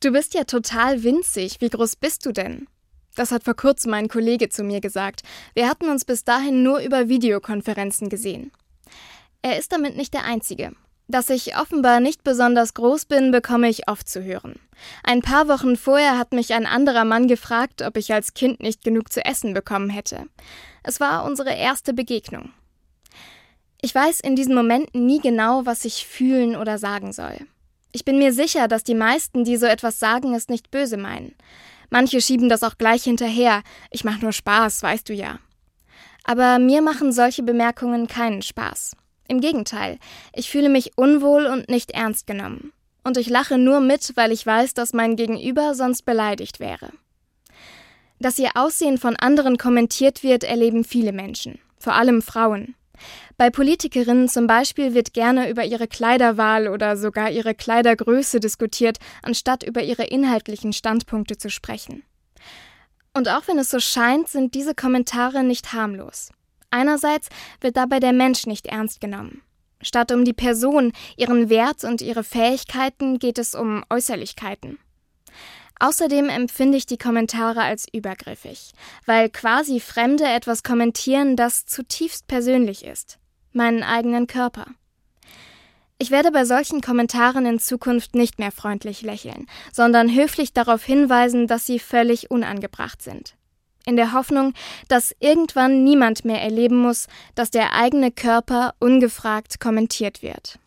Du bist ja total winzig. Wie groß bist du denn? Das hat vor kurzem ein Kollege zu mir gesagt. Wir hatten uns bis dahin nur über Videokonferenzen gesehen. Er ist damit nicht der Einzige. Dass ich offenbar nicht besonders groß bin, bekomme ich oft zu hören. Ein paar Wochen vorher hat mich ein anderer Mann gefragt, ob ich als Kind nicht genug zu essen bekommen hätte. Es war unsere erste Begegnung. Ich weiß in diesen Momenten nie genau, was ich fühlen oder sagen soll. Ich bin mir sicher, dass die meisten, die so etwas sagen, es nicht böse meinen. Manche schieben das auch gleich hinterher. Ich mach nur Spaß, weißt du ja. Aber mir machen solche Bemerkungen keinen Spaß. Im Gegenteil, ich fühle mich unwohl und nicht ernst genommen. Und ich lache nur mit, weil ich weiß, dass mein Gegenüber sonst beleidigt wäre. Dass ihr Aussehen von anderen kommentiert wird, erleben viele Menschen, vor allem Frauen. Bei Politikerinnen zum Beispiel wird gerne über ihre Kleiderwahl oder sogar ihre Kleidergröße diskutiert, anstatt über ihre inhaltlichen Standpunkte zu sprechen. Und auch wenn es so scheint, sind diese Kommentare nicht harmlos. Einerseits wird dabei der Mensch nicht ernst genommen. Statt um die Person, ihren Wert und ihre Fähigkeiten geht es um Äußerlichkeiten. Außerdem empfinde ich die Kommentare als übergriffig, weil quasi Fremde etwas kommentieren, das zutiefst persönlich ist. Meinen eigenen Körper. Ich werde bei solchen Kommentaren in Zukunft nicht mehr freundlich lächeln, sondern höflich darauf hinweisen, dass sie völlig unangebracht sind. In der Hoffnung, dass irgendwann niemand mehr erleben muss, dass der eigene Körper ungefragt kommentiert wird.